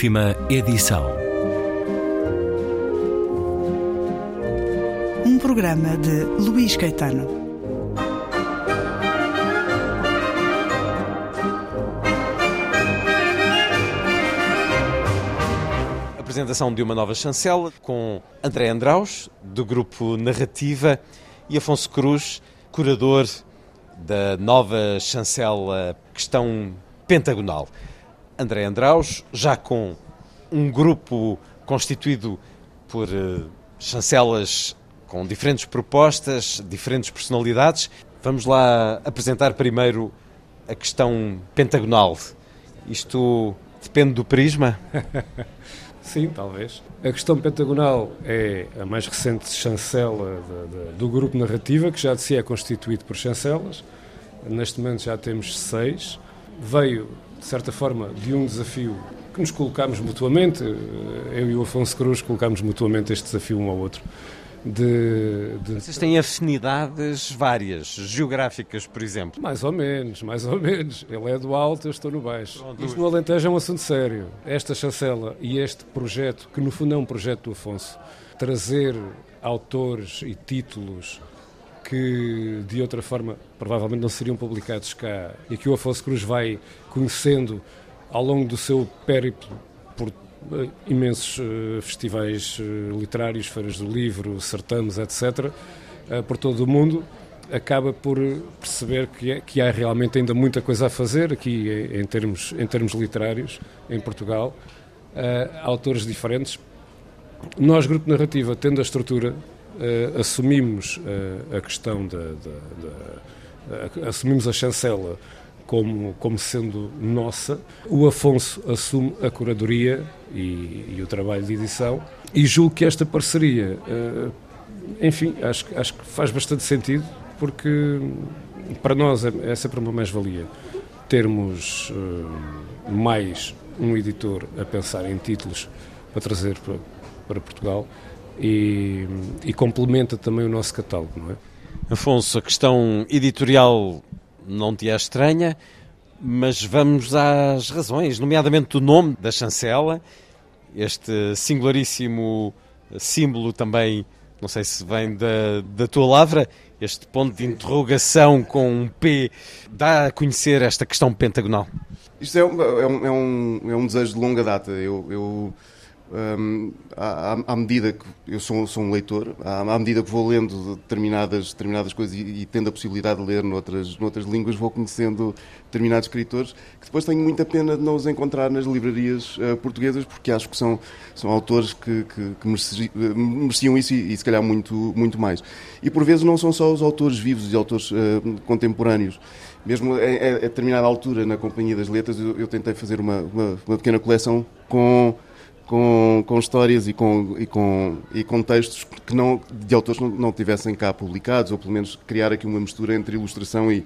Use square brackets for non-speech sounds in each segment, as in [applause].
Última edição. Um programa de Luís Caetano. Apresentação de uma nova chancela com André Andraus, do grupo Narrativa, e Afonso Cruz, curador da nova chancela Questão Pentagonal. André Andraus, já com um grupo constituído por uh, chancelas com diferentes propostas, diferentes personalidades. Vamos lá apresentar primeiro a questão pentagonal. Isto depende do prisma? [laughs] Sim, talvez. A questão pentagonal é a mais recente chancela de, de, do grupo Narrativa, que já de si é constituído por chancelas. Neste momento já temos seis. Veio de certa forma, de um desafio que nos colocámos mutuamente, eu e o Afonso Cruz colocámos mutuamente este desafio um ao outro. De, de... Vocês têm afinidades várias, geográficas, por exemplo? Mais ou menos, mais ou menos. Ele é do alto, eu estou no baixo. Pronto, Isto no Alentejo é um assunto sério. Esta chancela e este projeto, que no fundo é um projeto do Afonso, trazer autores e títulos que de outra forma provavelmente não seriam publicados cá e que o Afonso Cruz vai conhecendo ao longo do seu périplo por uh, imensos uh, festivais uh, literários, feiras do livro, certames, etc., por todo o mundo, acaba por perceber que, é, que há realmente ainda muita coisa a fazer aqui em termos, em termos literários, em Portugal, autores diferentes. Nós, Grupo Narrativa, tendo a estrutura uh, assumimos uh, a questão da, da, da, assumimos a chancela como, como sendo nossa. O Afonso assume a curadoria e, e o trabalho de edição e julgo que esta parceria, uh, enfim, acho, acho que faz bastante sentido porque para nós é, é sempre uma mais-valia termos mais um editor a pensar em títulos para trazer para, para Portugal e, e complementa também o nosso catálogo, não é? Afonso, a questão editorial não te é estranha, mas vamos às razões, nomeadamente do nome da chancela, este singularíssimo símbolo também, não sei se vem da, da tua lavra, este ponto de interrogação com um P, dá a conhecer esta questão pentagonal? Isto é um, é um, é um, é um desejo de longa data. Eu, eu um, à, à, medida que eu sou, sou um leitor, à, à, medida que vou lendo determinadas, determinadas coisas e, e, tendo a possibilidade de ler noutras, noutras línguas, vou conhecendo determinados escritores que depois tenho muita pena de não os encontrar nas livrarias uh, portuguesas porque acho que são, são autores que, que, que mereciam, mereciam isso e, e, se calhar muito, muito mais. E por vezes não são só os autores vivos e autores uh, contemporâneos. Mesmo a, a, determinada altura, na Companhia das Letras, eu, eu tentei fazer uma, uma, uma pequena coleção com com, com histórias e com, e, com, e com textos que não, de autores não, não tivessem cá publicados, ou pelo menos criar aqui uma mistura entre ilustração e,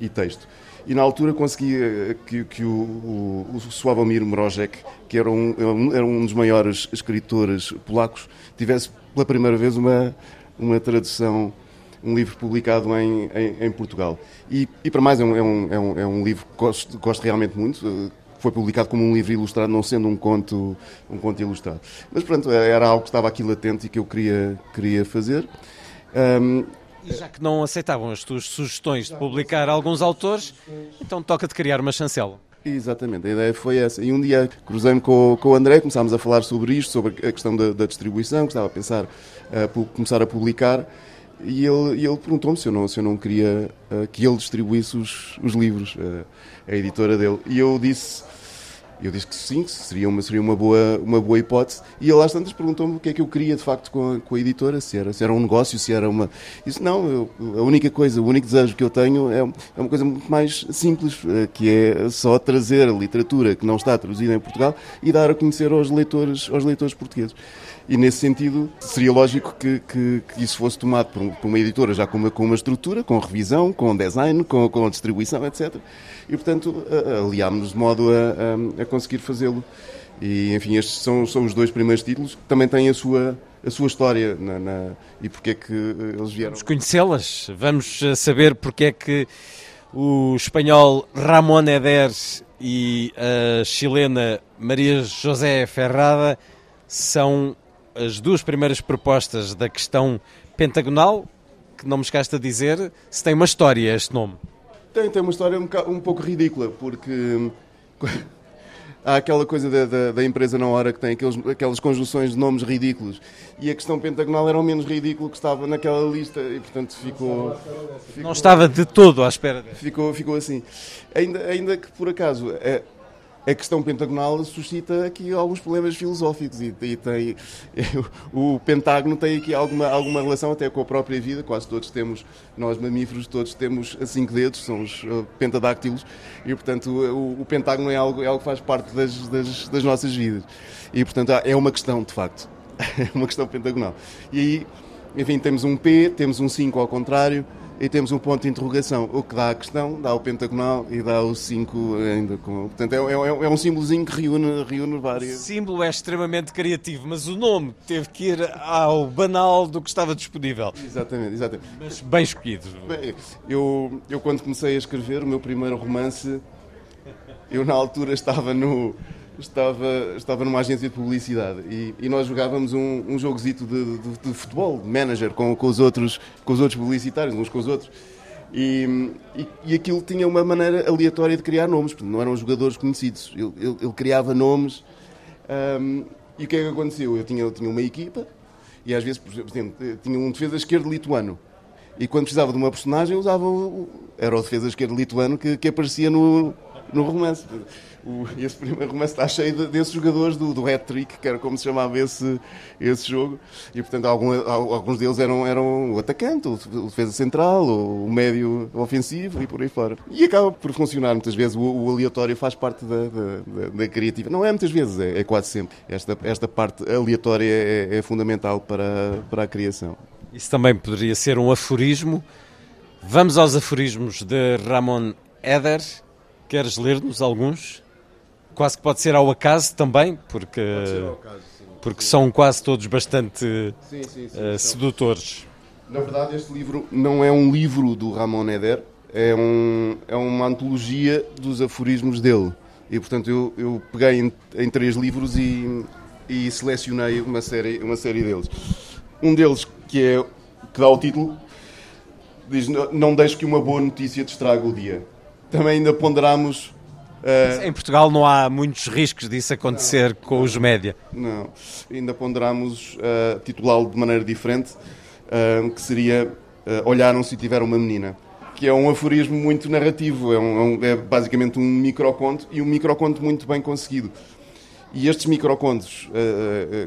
e texto. E na altura consegui eh, que, que o, o, o que era um, era um dos maiores escritores polacos, tivesse pela primeira vez uma, uma tradução, um livro publicado em, em, em Portugal. E, e para mais é um, é um, é um, livro que gosto, gosto realmente muito, eh, foi publicado como um livro ilustrado, não sendo um conto, um conto ilustrado. Mas pronto, era algo que estava aqui latente e que eu queria, queria fazer. Um, e já que não aceitavam as tuas sugestões de publicar alguns autores, então toca de criar uma chancela. Exatamente, a ideia foi essa. E um dia cruzei-me com, com o André, começámos a falar sobre isto, sobre a questão da, da distribuição, que estava a pensar uh, começar a publicar. E ele, ele perguntou-me se eu não, se eu não queria uh, que ele distribuísse os, os livros, uh, a editora dele. E eu disse eu disse que sim, que seria uma, seria uma, boa, uma boa hipótese. E ele às tantas perguntou-me o que é que eu queria de facto com a, com a editora, se era, se era um negócio, se era uma. Isso não, eu, a única coisa, o único desejo que eu tenho é, é uma coisa muito mais simples, eh, que é só trazer a literatura que não está traduzida em Portugal e dar a conhecer aos leitores, aos leitores portugueses. E nesse sentido, seria lógico que, que, que isso fosse tomado por, por, uma editora já com uma, com uma estrutura, com revisão, com design, com, com distribuição, etc. E, portanto, aliámos-nos de modo a, a, a conseguir fazê-lo. E, enfim, estes são, são os dois primeiros títulos que também têm a sua, a sua história na, na, e porque é que eh, eles vieram. Vamos conhecê-las, vamos eh, saber porque é que o espanhol Ramón Eder e a chilena Maria José Ferrada são as duas primeiras propostas da questão pentagonal, que não me escaste a dizer se tem uma história este nome. Tem, tem uma história um, um pouco ridícula, porque [laughs] há aquela coisa da, da, da, empresa na hora que tem aqueles, aquelas conjunções de nomes ridículos. E a questão pentagonal era o menos ridículo que estava naquela lista e, portanto, ficou. ficou não estava de todo à espera. Ficou, ficou assim. Ainda, ainda que, por acaso, é, a questão pentagonal suscita aqui alguns problemas filosóficos e, e tem [laughs] o pentágono tem aqui alguma alguma relação até com a própria vida. Quase todos temos nós mamíferos todos temos cinco dedos são os uh, pentadáctilos e portanto o, o, pentágono é algo é algo que faz parte das, das, das nossas vidas. E portanto é uma questão de facto. [laughs] É uma questão pentagonal. E aí enfim temos um P temos um 5 ao contrário e temos um ponto de interrogação, o que dá a questão, dá o pentagonal e dá o 5 ainda. Com... Portanto, é, é, é, um símbolozinho que reúne, reúne várias. O símbolo é extremamente criativo, mas o nome teve que ir ao banal do que estava disponível. Exatamente, exatamente. Mas bem escolhido. Bem, eu, eu, quando comecei a escrever o meu primeiro romance, eu na altura estava no estava, estava numa agência de publicidade e, e nós jogávamos um, um jogozito de, de, de, futebol, de manager, com, com, os outros, com os outros publicitários, uns com os outros. E, e, e, aquilo tinha uma maneira aleatória de criar nomes, porque não eram jogadores conhecidos. Ele, ele, ele criava nomes. Um, e o que é que aconteceu? Eu tinha, eu tinha uma equipa e às vezes, por exemplo, tinha um defesa esquerdo lituano. E quando precisava de uma personagem, usava era o defesa esquerdo lituano que, que aparecia no, no romance o, esse primeiro romance está cheio de, desses jogadores do, do hat-trick, que era como se chamava esse, esse jogo, e portanto algum, alguns deles eram, eram o atacante, o defesa central, o médio ofensivo e por aí fora. E acaba por funcionar muitas vezes, o, o aleatório faz parte da, da, da, criativa. Não é muitas vezes, é, é, quase sempre. Esta, esta parte aleatória é, é fundamental para, para a criação. Isso também poderia ser um aforismo. Vamos aos aforismos de Ramon Eder. Queres ler-nos alguns? quase que pode ser ao acaso também, porque, acaso, porque são quase todos bastante sim, sim, sim, uh, sedutores. Na verdade, este livro não é um livro do Ramon Eder, é, um, é uma antologia dos aforismos dele. E, portanto, eu, eu peguei em, em três livros e, e, selecionei uma série, uma série deles. Um deles, que, é, que dá o título, diz: Não deixe que uma boa notícia te estrague o dia. Também ainda ponderamos Uh, em Portugal não há muitos riscos disso acontecer não, com os média. Não, ainda ponderamos uh, titulá-lo de maneira diferente, uh, que seria uh, Olharam se tiver uma menina, que é um aforismo muito narrativo, é, um, é, é basicamente um microconto e um microconto muito bem conseguido. E estes microcontos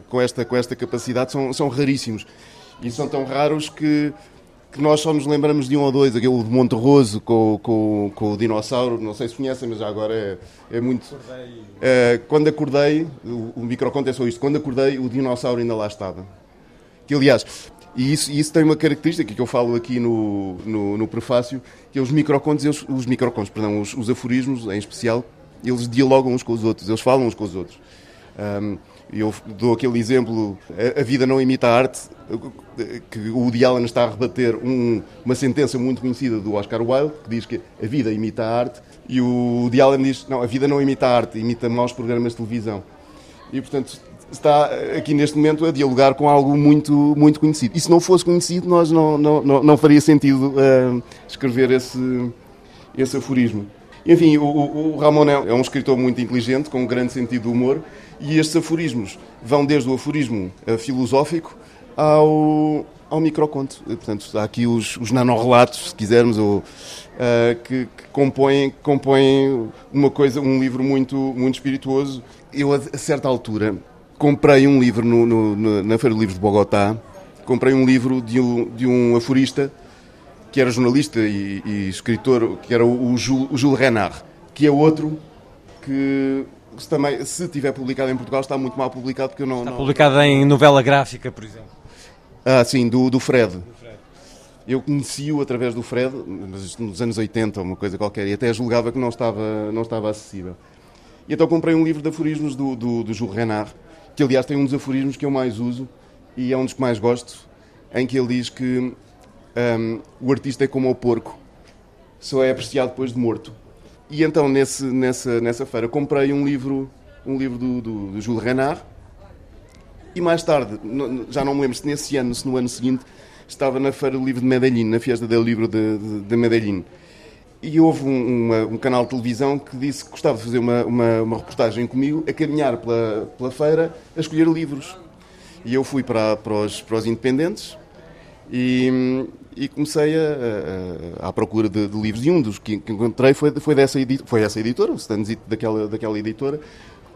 com, esta, com esta capacidade são, são raríssimos e são tão raros que que nós só nos lembramos de um ou dois, aquele de Monterroso com, com, com o dinossauro, não sei se conhecem, mas agora é, é muito. É, quando acordei, o, o microconto é só isto, quando acordei o dinossauro ainda lá estava. Que aliás, e isso, isso tem uma característica que eu falo aqui no, no, no prefácio, que é os microcontos, eles, os microcontos, perdão, os, os aforismos em especial, eles dialogam uns com os outros, eles falam uns com os outros. Um, eu dou aquele exemplo, a, vida não imita a arte, que o Woody Allen está a rebater um, uma sentença muito conhecida do Oscar Wilde, que diz que a vida imita a arte, e o Woody Allen diz, não, a vida não imita a arte, imita maus programas de televisão. E, portanto, está aqui neste momento a dialogar com algo muito, muito conhecido. E se não fosse conhecido, nós não, não, não, não faria sentido uh, escrever esse, esse aforismo. Enfim, o, o, Ramon é, é um escritor muito inteligente, com um grande sentido de humor, e estes aforismos vão desde o aforismo uh, filosófico ao, ao microconto. Portanto, há aqui os, os nanorrelatos, se quisermos, ou, uh, que, que, compõem, compõem uma coisa, um livro muito, muito espirituoso. Eu, a certa altura, comprei um livro no, no, na Feira do Livro de Bogotá, comprei um livro de um, de um aforista que era jornalista e, e escritor, que era o, o, Jules, o Jules Renard, que é outro que se, também, se tiver publicado em Portugal, está muito mal publicado porque eu não. Está não, publicado não... em novela gráfica, por exemplo. Ah, sim, do, do Fred. Do Fred. Eu conheci-o através do Fred, nos anos 80, uma coisa qualquer, e até julgava que não estava, não estava acessível. E então comprei um livro de aforismos do, do, do Jules Renard, que aliás tem um dos aforismos que eu mais uso e é um dos que mais gosto, em que ele diz que um, o artista é como o porco, só é apreciado depois de morto. E então, nesse, nessa, nessa feira, comprei um livro um livro do, do, do Jules Renard. E mais tarde, já não me lembro se nesse ano, se no ano seguinte, estava na Feira do Livro de Medellín, na Fiesta del Livro de, de, de Medellín. E houve um, uma, um, canal de televisão que disse que gostava de fazer uma, uma, uma, reportagem comigo, a caminhar pela, pela feira, a escolher livros. E eu fui para, para, os, para os independentes e, e comecei a, a, à procura de, de, livros. E um dos que, que encontrei foi, foi, dessa, foi essa editora, o Stanzito daquela, daquela editora,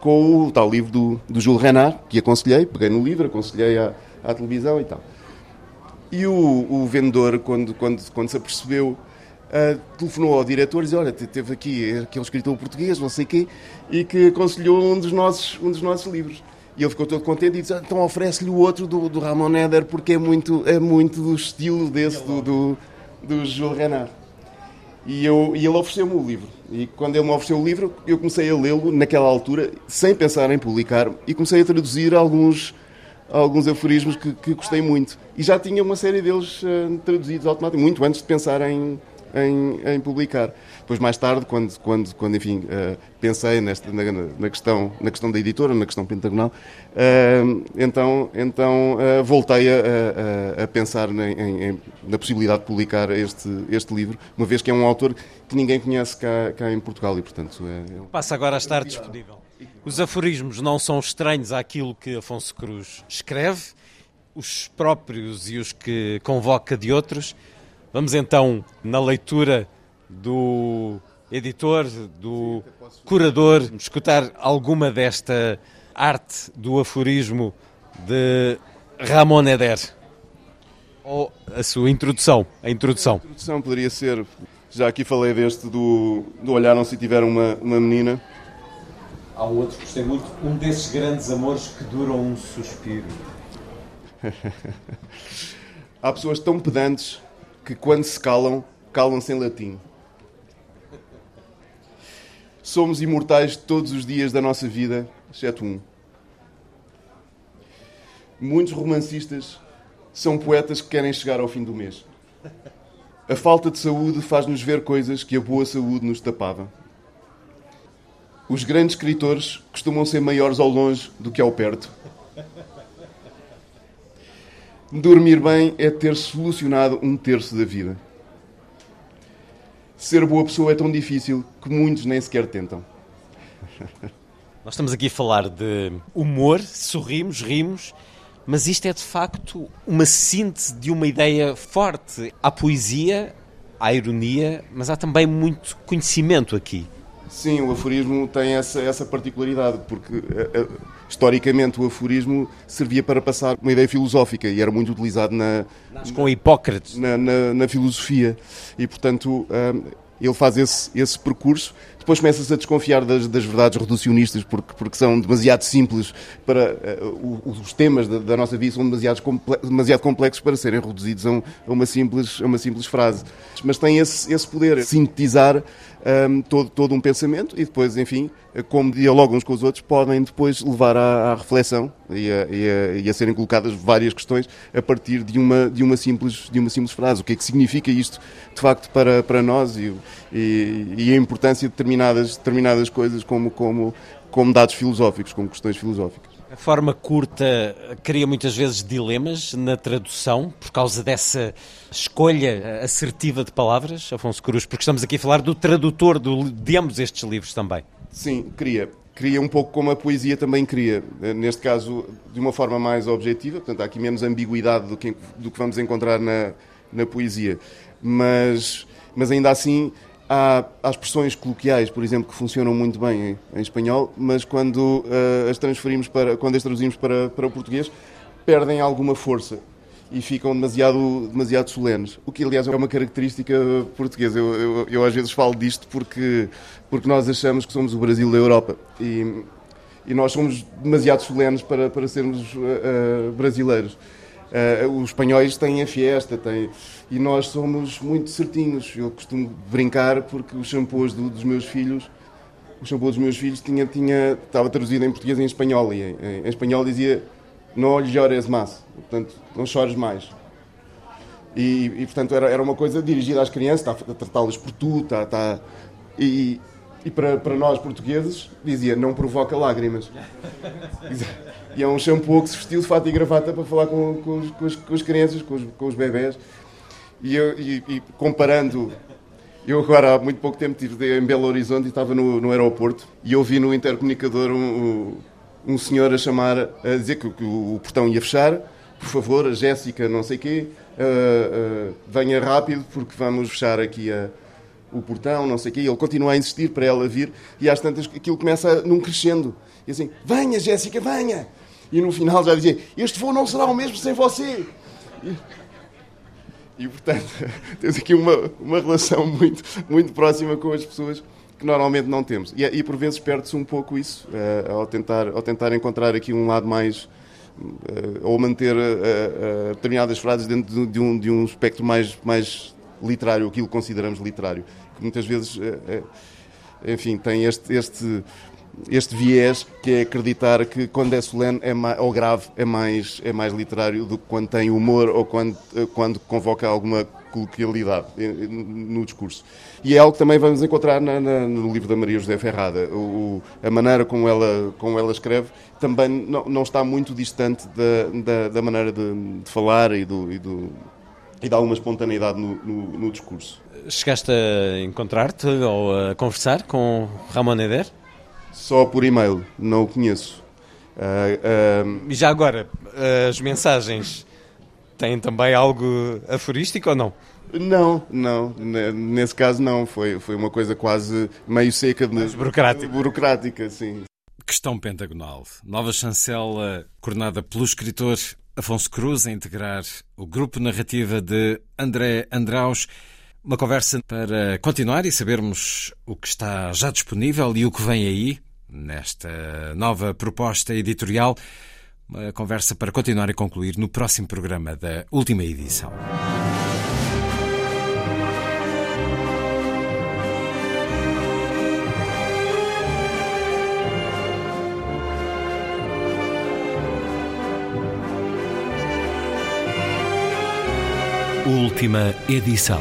com o tal livro do, do Jules Renard, que aconselhei, peguei no livro, aconselhei à, à televisão e tal. E o, o vendedor, quando, quando, quando se apercebeu, uh, telefonou ao diretor e disse: Olha, teve aqui aquele escritor português, não sei quê, e que aconselhou um dos nossos, um dos nossos livros. E ele ficou todo contente e disse: Então oferece-lhe o outro do, do Ramon Eder, porque é muito, é muito do estilo desse do, do, do Jules Renard. E, eu, e ele ofereceu-me o livro. E quando ele me ofereceu o livro, eu comecei a lê-lo naquela altura, sem pensar em publicar, e comecei a traduzir alguns, alguns aforismos que, que gostei muito. E já tinha uma série deles uh, traduzidos automaticamente, muito antes de pensar em, em, em, publicar. Depois, mais tarde, quando, quando, quando enfim, uh, pensei nesta, na, na, questão, na questão da editora, na questão pentagonal, uh, então, então uh, voltei a, a, a pensar na, em, na, possibilidade de publicar este, este livro, uma vez que é um autor que ninguém conhece cá, cá em Portugal e, portanto... É, é... Passa agora a estar disponível. Os aforismos não são estranhos àquilo que Afonso Cruz escreve, os próprios e os que convoca de outros, Vamos então na leitura do editor, do curador, escutar alguma desta arte do aforismo de Ramon Eder. Ou a sua introdução, a introdução. A introdução poderia ser, já aqui falei deste do, do olharam se tiver uma, uma menina. Há um outro que gostei muito, um desses grandes amores que duram um suspiro. [laughs] Há pessoas tão pedantes que quando se calam, calam-se em latim. Somos imortais todos os dias da nossa vida, exceto um. Muitos romancistas são poetas que querem chegar ao fim do mês. A falta de saúde faz-nos ver coisas que a boa saúde nos tapava. Os grandes escritores costumam ser maiores ao longe do que ao perto. Dormir bem é ter solucionado um terço da vida. Ser boa pessoa é tão difícil que muitos nem sequer tentam. Nós estamos aqui a falar de humor, sorrimos, rimos, mas isto é de facto uma síntese de uma ideia forte. Há poesia, há ironia, mas há também muito conhecimento aqui. Sim, o aforismo tem essa, essa particularidade, porque uh, uh, historicamente o aforismo servia para passar uma ideia filosófica e era muito utilizado na. com Hipócrates. Na, na, na filosofia. E, portanto, uh, ele faz esse, esse percurso depois começa-se a desconfiar das, das, verdades reducionistas porque, porque são demasiado simples para uh, os temas da, da, nossa vida são demasiado, comple demasiado complexos para serem reduzidos a, um, a, uma, simples, a uma simples frase. Mas tem esse, esse poder, sintetizar um, todo, todo um pensamento e depois, enfim, como dialogam uns com os outros, podem depois levar à, à reflexão e a, e, a, e a, serem colocadas várias questões a partir de uma, de uma, simples, de uma simples frase. O que é que significa isto, de facto, para, para nós e, e, a importância de determinadas, determinadas coisas como, como, como dados filosóficos, como questões filosóficas. A forma curta cria muitas vezes dilemas na tradução por causa dessa escolha assertiva de palavras, Afonso Cruz, porque estamos aqui a falar do tradutor do, de ambos estes livros também. Sim, cria. Cria um pouco como a poesia também cria. Neste caso, de uma forma mais objetiva, portanto, há aqui menos ambiguidade do que, do que vamos encontrar na, na poesia. Mas, mas ainda assim, Há, há, expressões coloquiais, por exemplo, que funcionam muito bem em, em espanhol, mas quando uh, as transferimos para, quando as traduzimos para, para o português, perdem alguma força e ficam demasiado, demasiado solenes. O que, aliás, é uma característica portuguesa. Eu, eu, eu, às vezes falo disto porque, porque nós achamos que somos o Brasil da Europa e, e nós somos demasiado solenes para, para sermos uh, brasileiros. Uh, os espanhóis têm a fiesta, têm, e nós somos muito certinhos. Eu costumo brincar porque os shampoos do, dos meus filhos, o shampoo dos meus filhos tinha, tinha, estava traduzido em português e em espanhol, e em, em espanhol dizia não llores mais, portanto, não chores mais. E, e portanto, era, era uma coisa dirigida às crianças, está a tratá-las por tu, está, está, e, E para, para nós portugueses, dizia, não provoca lágrimas. E é um shampoo que se vestiu de fato e gravata para falar com, com, os, com, os, com as crianças, com os, com os bebés. E, eu, e, e, comparando, eu agora há muito pouco tempo estive em Belo Horizonte e estava no, no aeroporto e ouvi no intercomunicador um, um senhor a chamar, a dizer que, que o portão ia fechar, por favor, a Jéssica, não sei quê, uh, uh, venha rápido porque vamos fechar aqui a, o portão, não sei o quê. Ele continua a insistir para ela vir e às tantas aquilo começa num crescendo. E assim, venha Jéssica, venha! E no final já dizia, este voo não será o mesmo sem você. E, e portanto, [laughs] temos aqui uma, uma relação muito, muito próxima com as pessoas que normalmente não temos. E, e por vezes perde-se um pouco isso, uh, ao, tentar, ao tentar encontrar aqui um lado mais. Uh, ou manter uh, determinadas frases dentro de, de, um, de um espectro mais, mais literário, aquilo que consideramos literário. Que muitas vezes, enfim, tem este, este, este viés que é acreditar que quando é solene é mais, ou grave é mais, é mais literário do que quando tem humor ou quando, quando convoca alguma coloquialidade no discurso. E é algo que também vamos encontrar na, na, no livro da Maria José Ferrada. O, a maneira como ela, como ela escreve também não, não está muito distante da, da, da maneira de, de, falar e, do, e, do, e de alguma espontaneidade no, no, no discurso. Chegaste a encontrar-te ou a conversar com Ramon Eder? Só por e-mail, não o conheço. Uh, uh... E já agora, as mensagens têm também algo aforístico ou não? Não, não. Nesse caso não. Foi, foi uma coisa quase meio seca. De, Mais burocrática. Burocrática, sim. Questão pentagonal. Nova chancela coordenada pelo escritor Afonso Cruz a integrar o grupo narrativa de André Andraus. Uma conversa para continuar e sabermos o que está já disponível e o que vem aí nesta nova proposta editorial. Uma conversa para continuar e concluir no próximo programa da última edição. Última edição.